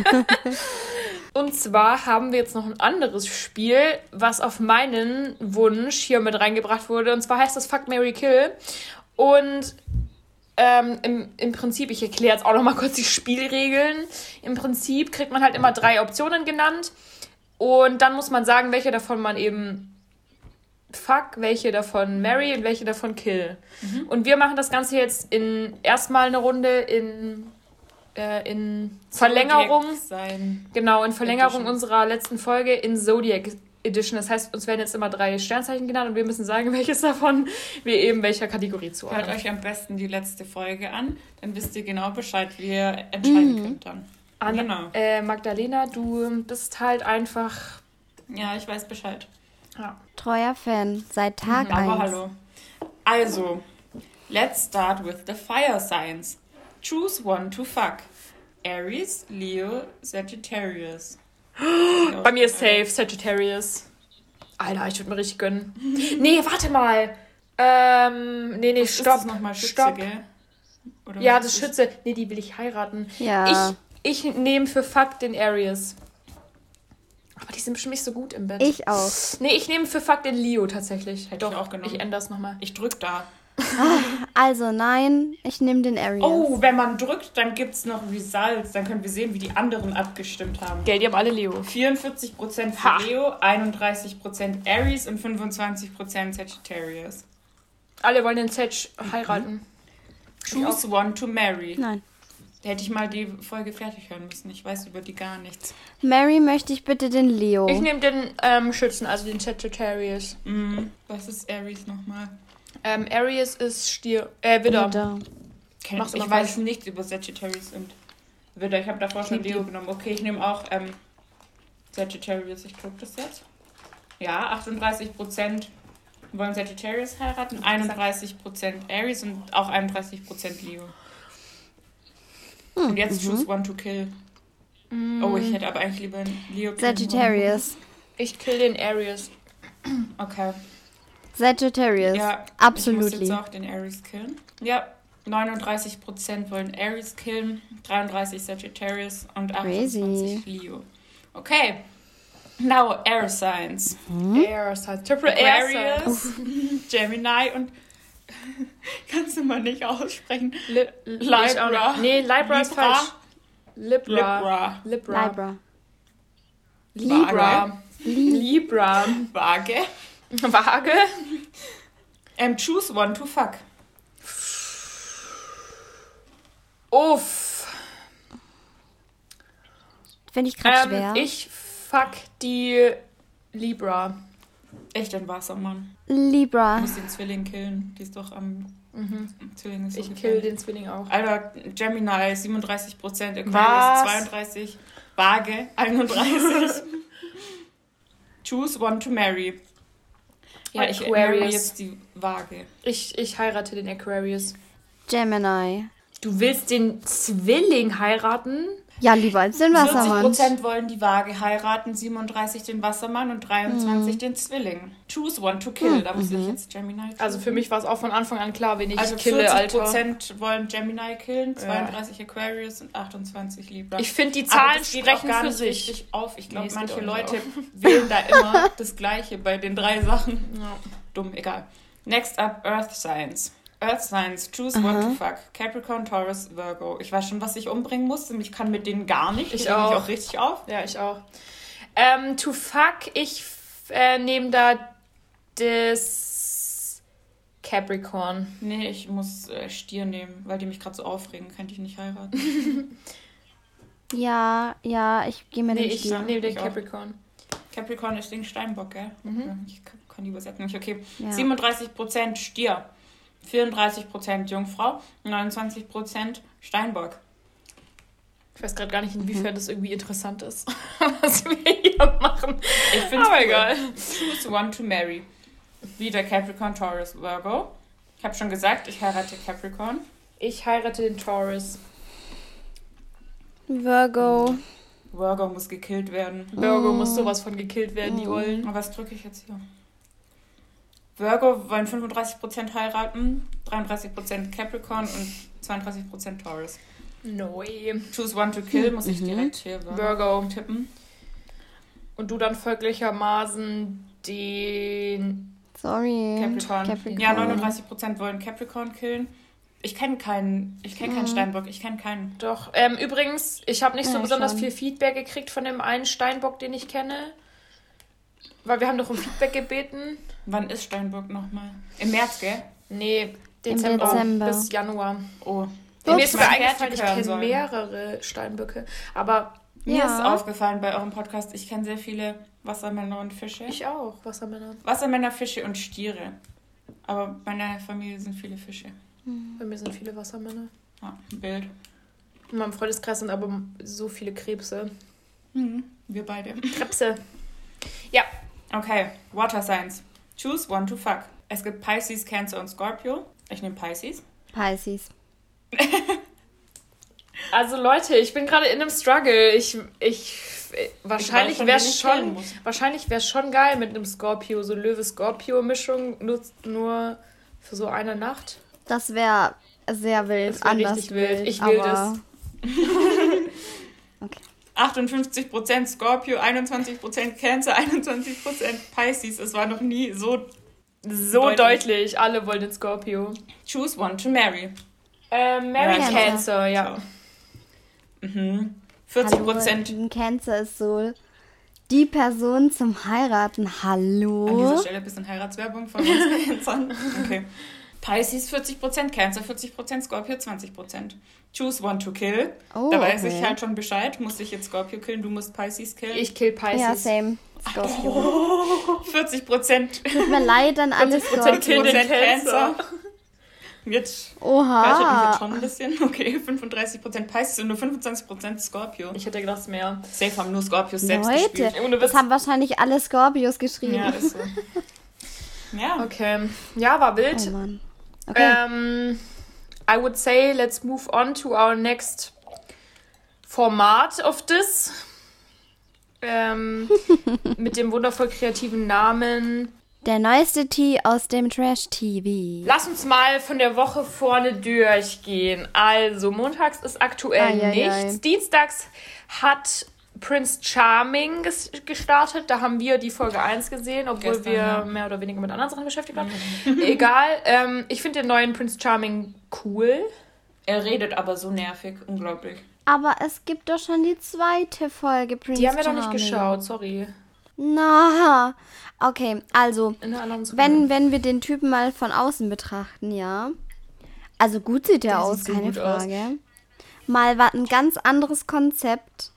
Und zwar haben wir jetzt noch ein anderes Spiel, was auf meinen Wunsch hier mit reingebracht wurde. Und zwar heißt das Fuck Mary Kill. Und ähm, im, im Prinzip, ich erkläre jetzt auch noch mal kurz die Spielregeln. Im Prinzip kriegt man halt immer drei Optionen genannt. Und dann muss man sagen, welche davon man eben Fuck, welche davon Mary und welche davon Kill. Mhm. Und wir machen das Ganze jetzt in erstmal eine Runde in, äh, in Verlängerung. Sein. Genau, in Verlängerung Edition. unserer letzten Folge in Zodiac Edition. Das heißt, uns werden jetzt immer drei Sternzeichen genannt und wir müssen sagen, welches davon wir eben welcher Kategorie zuordnen. Hört euch am besten die letzte Folge an, dann wisst ihr genau Bescheid, wie ihr entscheiden mhm. könnt dann. An, genau. Äh, Magdalena, du bist halt einfach. Ja, ich weiß Bescheid. Ja. Treuer Fan, seit Tag 1. Mhm, aber hallo. Also, let's start with the fire signs. Choose one to fuck. Aries, Leo, Sagittarius. Bei mir ist safe Sagittarius. Alter, ich würde mir richtig gönnen. nee, warte mal. Ähm, nee, nee, stopp. Ist das nochmal Schütze, stopp. Gell? Oder ja, das Schütze. Nee, die will ich heiraten. Ja. Ich, ich nehme für Fuck den Aries. Aber die sind bestimmt nicht so gut im Bett. Ich auch. Nee, ich nehme für Fuck den Leo tatsächlich. Hätte Doch, ich auch genommen. Ich ändere es nochmal. Ich drück da. Also nein, ich nehme den Aries. Oh, wenn man drückt, dann gibt es noch Results. Dann können wir sehen, wie die anderen abgestimmt haben. Gell, die haben alle Leo. 44% für ha. Leo, 31% Aries und 25% Sagittarius. Alle wollen den Sag heiraten. Mhm. Choose one to marry. Nein. Da hätte ich mal die Folge fertig hören müssen. Ich weiß über die gar nichts. Mary möchte ich bitte den Leo. Ich nehme den ähm, Schützen, also den Sagittarius. Mhm. Was ist Aries nochmal? Ähm, Aries ist Stier. Äh, Widder. Widder. Kennt, Mach's ich weiß nichts über Sagittarius und Widder. Ich habe davor schon Leo genommen. Okay, ich nehme auch ähm, Sagittarius. Ich gucke das jetzt. Ja, 38% wollen Sagittarius heiraten, 31% Aries und auch 31% Leo. Hm, Und jetzt mhm. choose one to kill. Mm. Oh, ich hätte aber eigentlich lieber Leo Sagittarius. Ich kill den Aries. Okay. Sagittarius. Ja, absolut. Ich muss jetzt auch den Aries killen. Ja, 39% wollen Aries killen, 33 Sagittarius und 28 Crazy. Leo. Okay. Now Air Signs. Mhm. Air Signs. Triple Aquarius, Gemini und Kannst du mal nicht aussprechen. Li Libra. Nee, Libra ist falsch. Libra. Libra. Libra. Libra. Libra. Waage. Waage. Um, choose one to fuck. Uff. Finde ich gerade ähm, schwer. Ich fuck die Libra. Echt ein Wassermann. Libra. Du musst den Zwilling killen. Die ist doch am. Mhm. Zwilling ist ich kill den Zwilling auch. Alter, Gemini 37%, Aquarius 32, Waage 31. Choose one to marry. Ja, Weil ich Aquarius. jetzt die Waage. Ich, ich heirate den Aquarius. Gemini. Du willst den Zwilling heiraten? Ja, lieber als den Wassermann. 40% wollen die Waage heiraten, 37 den Wassermann und 23 mhm. den Zwilling. Choose one to kill. Mhm. Da muss ich mhm. jetzt Gemini killen. Also für mich war es auch von Anfang an klar, wen ich also kille, 40% Alter. wollen Gemini killen, 32 ja. Aquarius und 28 Libra. Ich finde, die Zahlen sprechen für sich. Richtig auf. Ich glaube, nee, manche Leute wählen da immer das Gleiche bei den drei Sachen. Ja. Dumm, egal. Next up, Earth Science. Earth Signs, choose Aha. what to fuck. Capricorn, Taurus, Virgo. Ich weiß schon, was ich umbringen muss. Ich kann mit denen gar nicht. Ich, ich auch. Mich auch richtig auf. Ja, ich auch. Ähm, to fuck, ich äh, nehme da das Capricorn. Nee, ich muss äh, Stier nehmen, weil die mich gerade so aufregen. Könnte ich nicht heiraten. ja, ja, ich gehe mir nee, den Stier. Ich nehme den Capricorn. Capricorn ist den Steinbock, gell? Mhm. Ich kann die übersetzen nicht. Okay. Ja. 37% Stier. 34% Jungfrau, 29% Steinbock. Ich weiß gerade gar nicht, inwiefern mhm. das irgendwie interessant ist, was wir hier machen. Ich finde es cool. egal. Choose one to marry. Wieder Capricorn, Taurus, Virgo. Ich habe schon gesagt, ich heirate Capricorn. Ich heirate den Taurus. Virgo. Virgo muss gekillt werden. Virgo muss sowas von gekillt werden, die Ollen. Was drücke ich jetzt hier? Virgo wollen 35% heiraten, 33% Capricorn und 32% Taurus. No way. Choose one to kill, muss ich mhm. direkt hier Virgo, tippen. Und du dann folglichermaßen den. Sorry. Capricorn. Capricorn. Ja, 39% wollen Capricorn killen. Ich kenne keinen, ich kenne keinen mhm. Steinbock, ich kenne keinen. Doch. Ähm, übrigens, ich habe nicht so ja, besonders schon. viel Feedback gekriegt von dem einen Steinbock, den ich kenne. Weil wir haben doch um Feedback gebeten. Wann ist Steinbock nochmal? Im März, gell? Nee, Dezember, Dezember. bis Januar. Oh. Mir ist mir eingefallen, ich kenne mehrere Steinböcke. Aber mir ja. ist aufgefallen bei eurem Podcast, ich kenne sehr viele Wassermänner und Fische. Ich auch, Wassermänner. Wassermänner, Fische und Stiere. Aber bei meiner Familie sind viele Fische. Mhm. Bei mir sind viele Wassermänner. Ja, Bild. In meinem Freundeskreis sind aber so viele Krebse. Mhm. Wir beide. Krebse. Ja. Okay, Water Signs. Choose one to fuck. Es gibt Pisces, Cancer und Scorpio. Ich nehme Pisces. Pisces. also Leute, ich bin gerade in einem Struggle. Ich, ich, wahrscheinlich wäre es schon, wahrscheinlich wäre schon geil mit einem Scorpio, so Löwe-Scorpio-Mischung, nur, nur für so eine Nacht. Das wäre sehr wild. Das wär anders richtig wild. wild. Ich will das. okay. 58% Scorpio, 21% Cancer, 21% Pisces. Es war noch nie so so deutlich. deutlich. Alle wollen den Scorpio. Choose one to marry. Äh, marry Cancer. Cancer, ja. Mhm. 40 Prozent. Cancer ist so die Person zum Heiraten. Hallo. An dieser Stelle ein bisschen Heiratswerbung von uns Cancern. Okay. Pisces 40%, Cancer 40%, Scorpio 20%. Choose one to kill. Oh, da weiß okay. ich halt schon Bescheid. Muss ich jetzt Scorpio killen, du musst Pisces killen. Ich kill Pisces. Ja, same. Scorpio. Oh, 40 Prozent. Tut mir leid an alle Scorpio. Cancer. Jetzt Oha. mich jetzt schon ein bisschen. Okay, 35 Prozent Pisces und nur 25 Prozent Scorpio. Ich hätte gedacht, mehr. Safe haben nur Scorpios selbst Leute, gespielt. Ohne das haben wahrscheinlich alle Scorpios geschrieben. Ja, ist so. ja. Okay. Ja, war wild. Oh Mann. Okay. Um, I would say let's move on to our next format of this. Ähm, mit dem wundervoll kreativen Namen. Der neueste Tee aus dem Trash-TV. Lass uns mal von der Woche vorne durchgehen. Also, montags ist aktuell ai, nichts. Ai, ai. Dienstags hat Prince Charming gestartet. Da haben wir die Folge 1 gesehen, obwohl Gestern, wir ja. mehr oder weniger mit anderen Sachen beschäftigt waren. Egal. Ähm, ich finde den neuen Prince Charming cool. Er redet aber so nervig, unglaublich. Aber es gibt doch schon die zweite Folge, Prince Die haben wir Charming. noch nicht geschaut, sorry. Na, okay, also, wenn, wenn wir den Typen mal von außen betrachten, ja. Also gut sieht er aus, keine Frage. Aus. Mal war ein ganz anderes Konzept.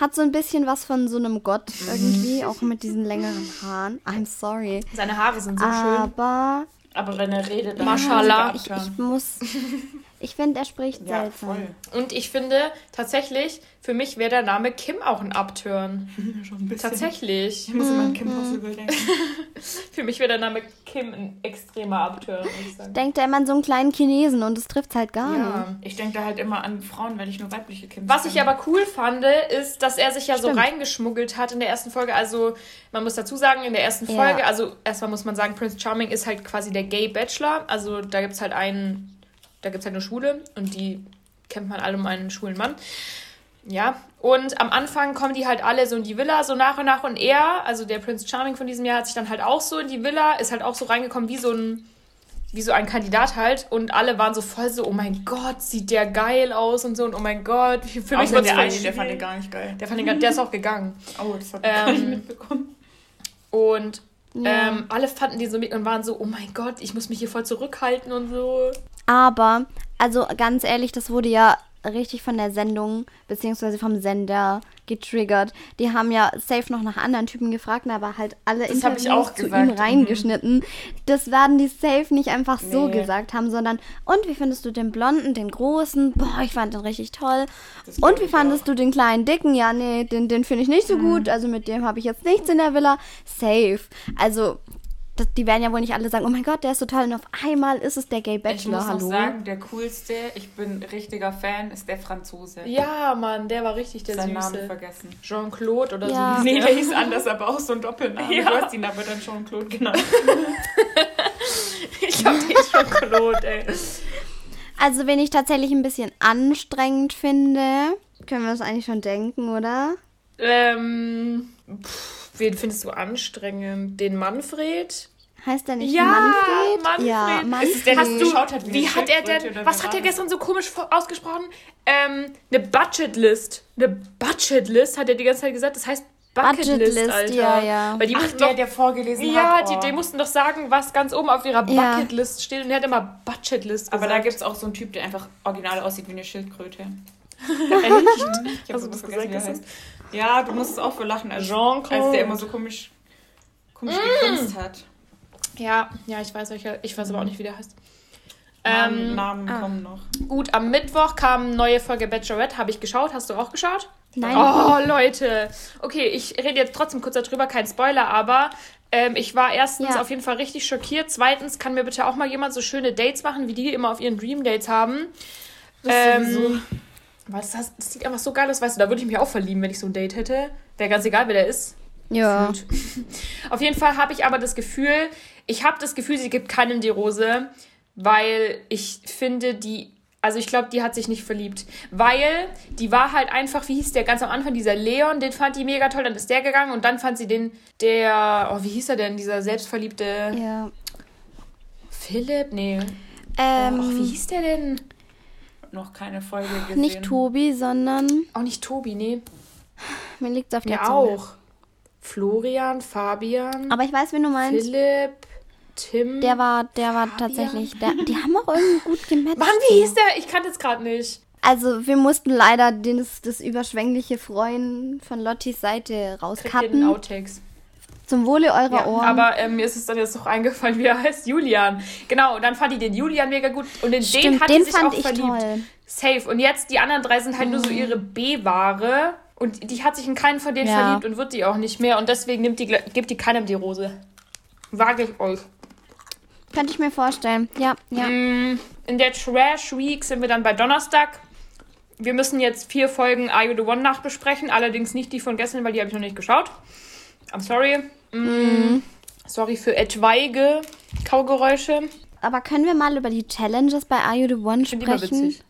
Hat so ein bisschen was von so einem Gott irgendwie, auch mit diesen längeren Haaren. I'm sorry. Seine Haare sind so Aber schön. Aber. Aber wenn er redet, dann Maschallah. Ich, ich muss. Ich finde, er spricht ja, seltsam. Voll. Und ich finde tatsächlich, für mich wäre der Name Kim auch ein Upturn. Schon ein bisschen. Tatsächlich. Ich muss immer an Kim mhm. Possible denken. für mich wäre der Name Kim ein extremer Upturn, würde ich sagen. Denkt er immer an so einen kleinen Chinesen und es trifft halt gar ja. nicht. Ich denke da halt immer an Frauen, weil ich nur weibliche Kims Was ich aber cool fand, ist, dass er sich ja Stimmt. so reingeschmuggelt hat in der ersten Folge. Also, man muss dazu sagen, in der ersten Folge, ja. also erstmal muss man sagen, Prince Charming ist halt quasi der Gay Bachelor. Also, da gibt es halt einen da gibt es halt eine Schule und die kennt man alle um einen schwulen Mann. Ja, und am Anfang kommen die halt alle so in die Villa, so nach und nach. Und er, also der Prince Charming von diesem Jahr, hat sich dann halt auch so in die Villa, ist halt auch so reingekommen wie so ein, wie so ein Kandidat halt. Und alle waren so voll so, oh mein Gott, sieht der geil aus und so. Und oh mein Gott, für mich war der eine, der fand den gar nicht geil. Der, fand den, der ist auch gegangen. Oh, das hat ich ähm, gar nicht mitbekommen. Und ja. ähm, alle fanden die so mit und waren so, oh mein Gott, ich muss mich hier voll zurückhalten und so. Aber, also ganz ehrlich, das wurde ja richtig von der Sendung beziehungsweise vom Sender getriggert. Die haben ja safe noch nach anderen Typen gefragt, aber halt alle das Interviews zu ihm reingeschnitten. Mhm. Das werden die safe nicht einfach nee. so gesagt haben, sondern und wie findest du den blonden, den großen? Boah, ich fand den richtig toll. Und wie fandest auch. du den kleinen dicken? Ja, nee, den, den finde ich nicht so mhm. gut. Also mit dem habe ich jetzt nichts in der Villa. Safe. Also die werden ja wohl nicht alle sagen, oh mein Gott, der ist so toll. Und auf einmal ist es der Gay Bachelor. Ich muss Hallo. sagen, der coolste, ich bin richtiger Fan, ist der Franzose. Ja, Mann, der war richtig der Seinen Süße. Namen vergessen. Jean-Claude oder ja. so. Nee, der hieß anders, aber auch so ein Doppelname. Ja. Du hast ihn aber dann Jean-Claude genannt. ich hab den Jean-Claude, ey. Also, wen ich tatsächlich ein bisschen anstrengend finde, können wir das eigentlich schon denken, oder? Ähm... Pff Wen findest du anstrengend? Den Manfred? Heißt der nicht ja, Manfred? Manfred? Ja, Manfred. Der, hast du, hat, wie hat er denn, was hat er gestern so komisch ausgesprochen? Ähm, eine Budgetlist. Eine Budgetlist hat er die ganze Zeit gesagt. Das heißt Bucketlist, Bucket Alter. Ja, ja. Weil die Ach, der, doch, der vorgelesen ja, hat. Ja, oh. die, die mussten doch sagen, was ganz oben auf ihrer Bucketlist ja. steht. Und er hat immer Budgetlist gesagt. Aber da gibt es auch so einen Typ, der einfach original aussieht wie eine Schildkröte. Echt? Ich hab so was gesagt, wie heißt. Ja, du musst es auch für lachen. Also, Jean-Claude. Als der immer so komisch, komisch mm. gegrinst hat. Ja, ja, ich weiß, welcher, ich weiß aber auch nicht, wie der heißt. Namen, ähm, Namen ah. kommen noch. Gut, am Mittwoch kam eine neue Folge Bachelorette. Habe ich geschaut. Hast du auch geschaut? Nein. Oh, Leute. Okay, ich rede jetzt trotzdem kurz darüber. Kein Spoiler, aber ähm, ich war erstens ja. auf jeden Fall richtig schockiert. Zweitens kann mir bitte auch mal jemand so schöne Dates machen, wie die immer auf ihren Dream Dates haben. Ähm, was das, das sieht einfach so geil aus, weißt du, da würde ich mich auch verlieben, wenn ich so ein Date hätte. Wäre ganz egal, wer der ist. Ja. Auf jeden Fall habe ich aber das Gefühl, ich habe das Gefühl, sie gibt keinen die Rose, weil ich finde, die, also ich glaube, die hat sich nicht verliebt. Weil die war halt einfach, wie hieß der ganz am Anfang, dieser Leon, den fand die mega toll, dann ist der gegangen und dann fand sie den, der, oh, wie hieß er denn, dieser selbstverliebte. Ja. Philipp? Nee. Ähm, oh, wie hieß der denn? Noch keine Folge gesehen. Nicht Tobi, sondern. Auch nicht Tobi, nee. Mir liegt auf der Der auch. Florian, Fabian. Aber ich weiß, wen du meinst. Philipp. Tim. Der war, der war tatsächlich, der, die haben auch irgendwie gut gematcht. Mann, wie hieß der? Ich kannte es gerade nicht. Also wir mussten leider das, das überschwängliche Freuen von Lottis Seite rauscutten. Outtakes. Zum Wohle eurer ja, Ohren. Aber ähm, mir ist es dann jetzt noch eingefallen, wie er heißt. Julian. Genau, und dann fand ich den Julian mega gut. Und in Stimmt, den hat den sich auch verliebt. Toll. Safe. Und jetzt, die anderen drei sind halt mhm. nur so mhm. ihre B-Ware. Und die hat sich in keinen von denen ja. verliebt und wird die auch nicht mehr. Und deswegen nimmt die, gibt die keinem die Rose. Wage ich euch. Könnte ich mir vorstellen. Ja, ja. Mm, in der Trash Week sind wir dann bei Donnerstag. Wir müssen jetzt vier Folgen Are You the One nachbesprechen. Allerdings nicht die von gestern, weil die habe ich noch nicht geschaut. I'm sorry. Mm. Mm. Sorry für etwaige Kaugeräusche. Aber können wir mal über die Challenges bei Are You the One sprechen? Die witzig.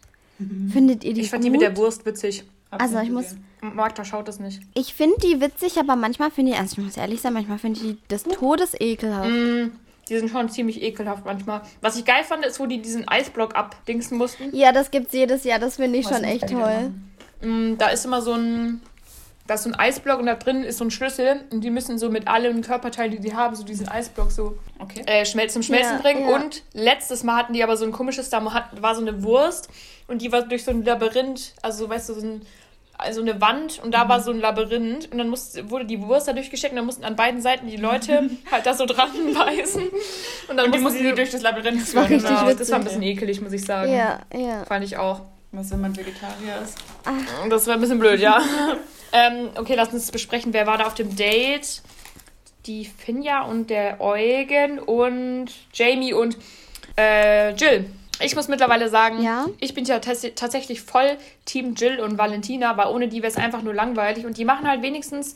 Findet ihr die Ich fand gut? die mit der Wurst witzig. Hab's also ich muss. Magda schaut das nicht. Ich finde die witzig, aber manchmal finde ich, also ich muss ehrlich sein, manchmal finde ich die des Todes ekelhaft. Mm. Die sind schon ziemlich ekelhaft manchmal. Was ich geil fand, ist, wo die diesen Eisblock abdingsen mussten. Ja, das gibt's jedes Jahr. Das finde ich Was schon echt toll. Mm, da ist immer so ein, da ist so ein Eisblock und da drin ist so ein Schlüssel und die müssen so mit allen Körperteilen, die sie haben, so diesen Eisblock so okay. äh, schmelzen, zum Schmelzen ja, bringen. Ja. Und letztes Mal hatten die aber so ein komisches, da war so eine Wurst und die war durch so ein Labyrinth, also weißt du, so ein also eine Wand und da war mhm. so ein Labyrinth und dann musste, wurde die Wurst da durchgesteckt und dann mussten an beiden Seiten die Leute halt da so dran beißen und dann und die mussten sie durch das Labyrinth das war richtig genau. Das war ein bisschen ekelig, muss ich sagen. Ja, ja. Fand ich auch. Was, wenn man Vegetarier ist? Ach. Das wäre ein bisschen blöd, ja. ähm, okay, lass uns besprechen, wer war da auf dem Date? Die Finja und der Eugen und Jamie und äh, Jill. Ich muss mittlerweile sagen, ja? ich bin ja tatsächlich voll Team Jill und Valentina, weil ohne die wäre es einfach nur langweilig. Und die machen halt wenigstens.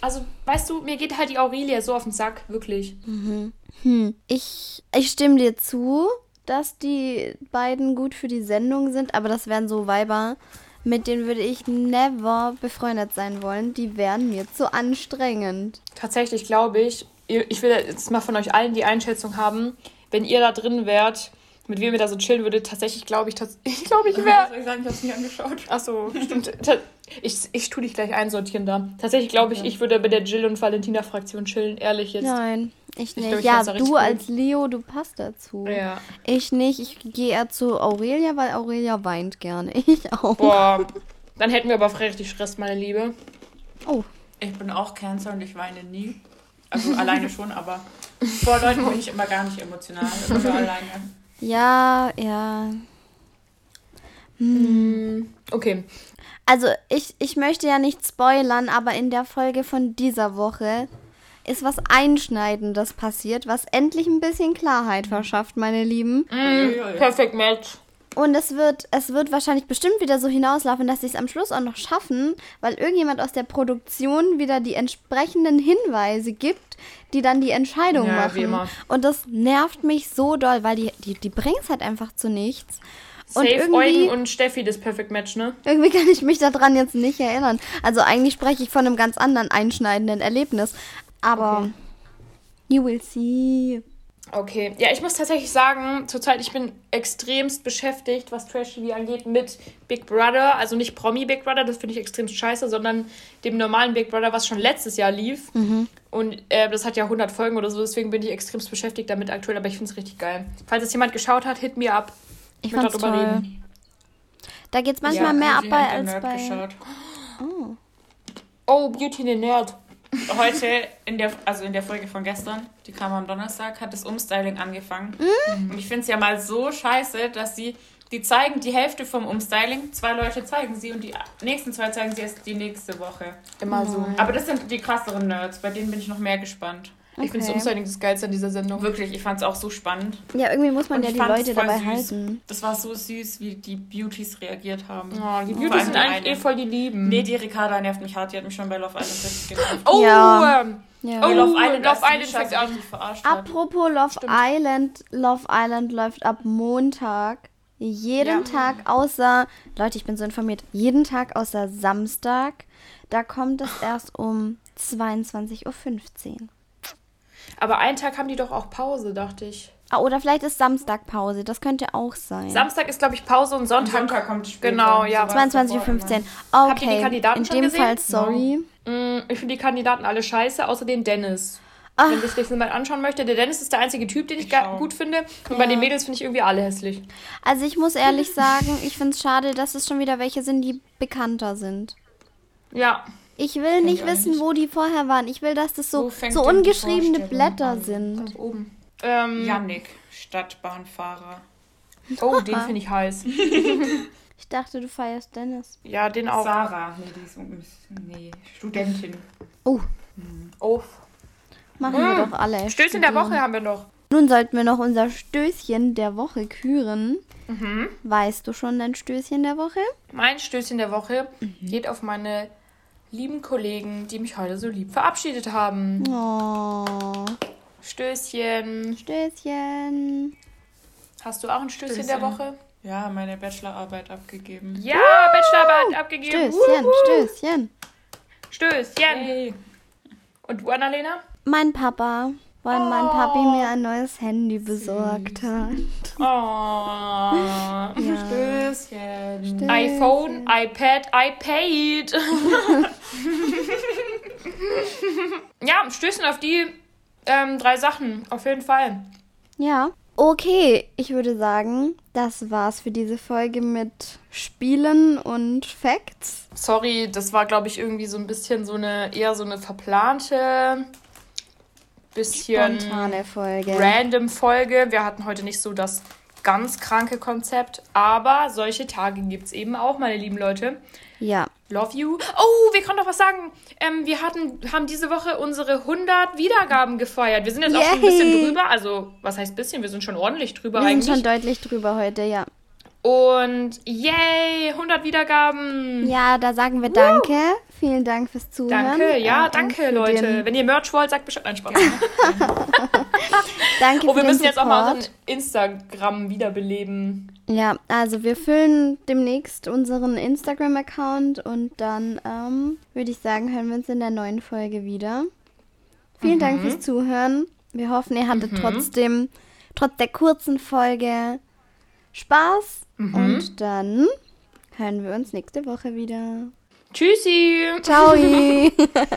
Also, weißt du, mir geht halt die Aurelia so auf den Sack, wirklich. Mhm. Hm. Ich, ich stimme dir zu, dass die beiden gut für die Sendung sind, aber das wären so Weiber, mit denen würde ich never befreundet sein wollen. Die wären mir zu anstrengend. Tatsächlich glaube ich, ich will jetzt mal von euch allen die Einschätzung haben, wenn ihr da drin wärt, mit wem ihr da so chillen würdet, tatsächlich glaube ich, ich glaube, ich wäre. Ich sagen, ich habe es nicht angeschaut. Achso, stimmt. Ich, ich tue dich gleich einsortieren da. Tatsächlich glaube ich, ich würde bei der Jill und Valentina-Fraktion chillen, ehrlich jetzt. Nein, ich nicht. Ich glaub, ich ja, du cool. als Leo, du passt dazu. Ja. Ich nicht. Ich gehe eher zu Aurelia, weil Aurelia weint gerne. Ich auch. Boah, dann hätten wir aber richtig Stress, meine Liebe. Oh. Ich bin auch Cancer und ich weine nie. Also alleine schon, aber vor Leuten bin ich immer gar nicht emotional. Immer nur alleine. Ja, ja. Hm. Okay. Also ich, ich möchte ja nicht spoilern, aber in der Folge von dieser Woche ist was Einschneidendes passiert, was endlich ein bisschen Klarheit verschafft, meine Lieben. Mm, perfect Match. Und es wird, es wird wahrscheinlich bestimmt wieder so hinauslaufen, dass sie es am Schluss auch noch schaffen, weil irgendjemand aus der Produktion wieder die entsprechenden Hinweise gibt, die dann die Entscheidung ja, machen. Und das nervt mich so doll, weil die, die, die bringen es halt einfach zu nichts. Safe und Eugen und Steffi das Perfect Match, ne? Irgendwie kann ich mich daran jetzt nicht erinnern. Also eigentlich spreche ich von einem ganz anderen einschneidenden Erlebnis. Aber okay. you will see. Okay, ja, ich muss tatsächlich sagen, zurzeit ich bin extremst beschäftigt, was Trash TV angeht, mit Big Brother. Also nicht Promi Big Brother, das finde ich extremst scheiße, sondern dem normalen Big Brother, was schon letztes Jahr lief. Mhm. Und äh, das hat ja 100 Folgen oder so, deswegen bin ich extremst beschäftigt damit aktuell, aber ich finde es richtig geil. Falls es jemand geschaut hat, hit me up. Ich, ich fand's toll. Reden. Da geht's manchmal ja, mehr ab bei als bei... Geschaut. Oh. oh, Beauty the Nerd heute in der, also in der Folge von gestern, die kam am Donnerstag, hat das Umstyling angefangen. Mhm. Und ich finde es ja mal so scheiße, dass sie, die zeigen die Hälfte vom Umstyling, zwei Leute zeigen sie und die nächsten zwei zeigen sie erst die nächste Woche. Immer so. Aber das sind die krasseren Nerds, bei denen bin ich noch mehr gespannt. Okay. Ich finde das Umstyling das Geilste an dieser Sendung. Wirklich, ich fand es auch so spannend. Ja, irgendwie muss man ja die Leute dabei süß. halten. Das war so süß, wie die Beauties reagiert haben. Oh, die Beauties sind eigentlich eh voll die Lieben. Nee, die Ricarda nervt mich hart. Die hat mich schon bei Love Island richtig genervt. Oh! Ja. Ähm, ja. Oh, Love Island, Love Island fängt an. Verarscht Apropos Love Stimmt. Island. Love Island läuft ab Montag. Jeden ja. Tag außer, Leute, ich bin so informiert, jeden Tag außer Samstag. Da kommt es erst um 22.15 Uhr. Aber einen Tag haben die doch auch Pause, dachte ich. Ah, oder vielleicht ist Samstag Pause, das könnte auch sein. Samstag ist, glaube ich, Pause und Sonntag, und Sonntag kommt später. Genau, ja. 22.15 Uhr. Okay, Habt ihr die Kandidaten in schon dem gesehen? Fall, sorry. No. Ich finde die Kandidaten alle scheiße, außer den Dennis. Ach. Wenn sich das mal anschauen möchte. Der Dennis ist der einzige Typ, den ich, ich gut finde. Und ja. bei den Mädels finde ich irgendwie alle hässlich. Also ich muss ehrlich sagen, ich finde es schade, dass es schon wieder welche sind, die bekannter sind. Ja. Ich will nicht wissen, nicht. wo die vorher waren. Ich will, dass das so, so ungeschriebene Blätter an? sind. Ganz oben. Ähm, Yannick, Stadtbahnfahrer. Oh, den finde ich heiß. ich dachte, du feierst Dennis. Ja, den auch. Sarah. Nee, die ist nee, Studentin. Oh. Hm. Oh. Machen hm. wir doch alle. Stößchen der Woche haben wir noch. Nun sollten wir noch unser Stößchen der Woche küren. Mhm. Weißt du schon dein Stößchen der Woche? Mein Stößchen der Woche mhm. geht auf meine lieben Kollegen, die mich heute so lieb verabschiedet haben. Oh. Stößchen. Stößchen. Hast du auch ein Stößchen, Stößchen. der Woche? Ja, meine Bachelorarbeit abgegeben. Ja, uh! Bachelorarbeit abgegeben. Stößchen, uh! Stößchen. Stößchen. Hey. Und du, Annalena? Mein Papa weil oh. mein Papi mir ein neues Handy besorgt hat. Oh, ja. Stößchen. iPhone, iPad, iPad. ja, Stößchen auf die ähm, drei Sachen, auf jeden Fall. Ja. Okay, ich würde sagen, das war's für diese Folge mit Spielen und Facts. Sorry, das war, glaube ich, irgendwie so ein bisschen so eine, eher so eine verplante bisschen Spontane Folge. random Folge. Wir hatten heute nicht so das ganz kranke Konzept, aber solche Tage gibt es eben auch, meine lieben Leute. Ja. Love you. Oh, wir können doch was sagen. Ähm, wir hatten, haben diese Woche unsere 100 Wiedergaben gefeiert. Wir sind jetzt Yay. auch schon ein bisschen drüber. Also, was heißt bisschen? Wir sind schon ordentlich drüber wir eigentlich. Wir sind schon deutlich drüber heute, ja. Und yay, 100 Wiedergaben. Ja, da sagen wir Danke. Vielen Dank fürs Zuhören. Danke, ja, äh, danke, Leute. Wenn ihr Merch wollt, sagt Bescheid. Nein, Spaß. danke Oh, wir müssen jetzt auch mal unseren Instagram wiederbeleben. Ja, also wir füllen demnächst unseren Instagram-Account und dann ähm, würde ich sagen, hören wir uns in der neuen Folge wieder. Vielen mhm. Dank fürs Zuhören. Wir hoffen, ihr hattet mhm. trotzdem, trotz der kurzen Folge, Spaß. Mhm. Und dann hören wir uns nächste Woche wieder. Tschüssi. Ciao.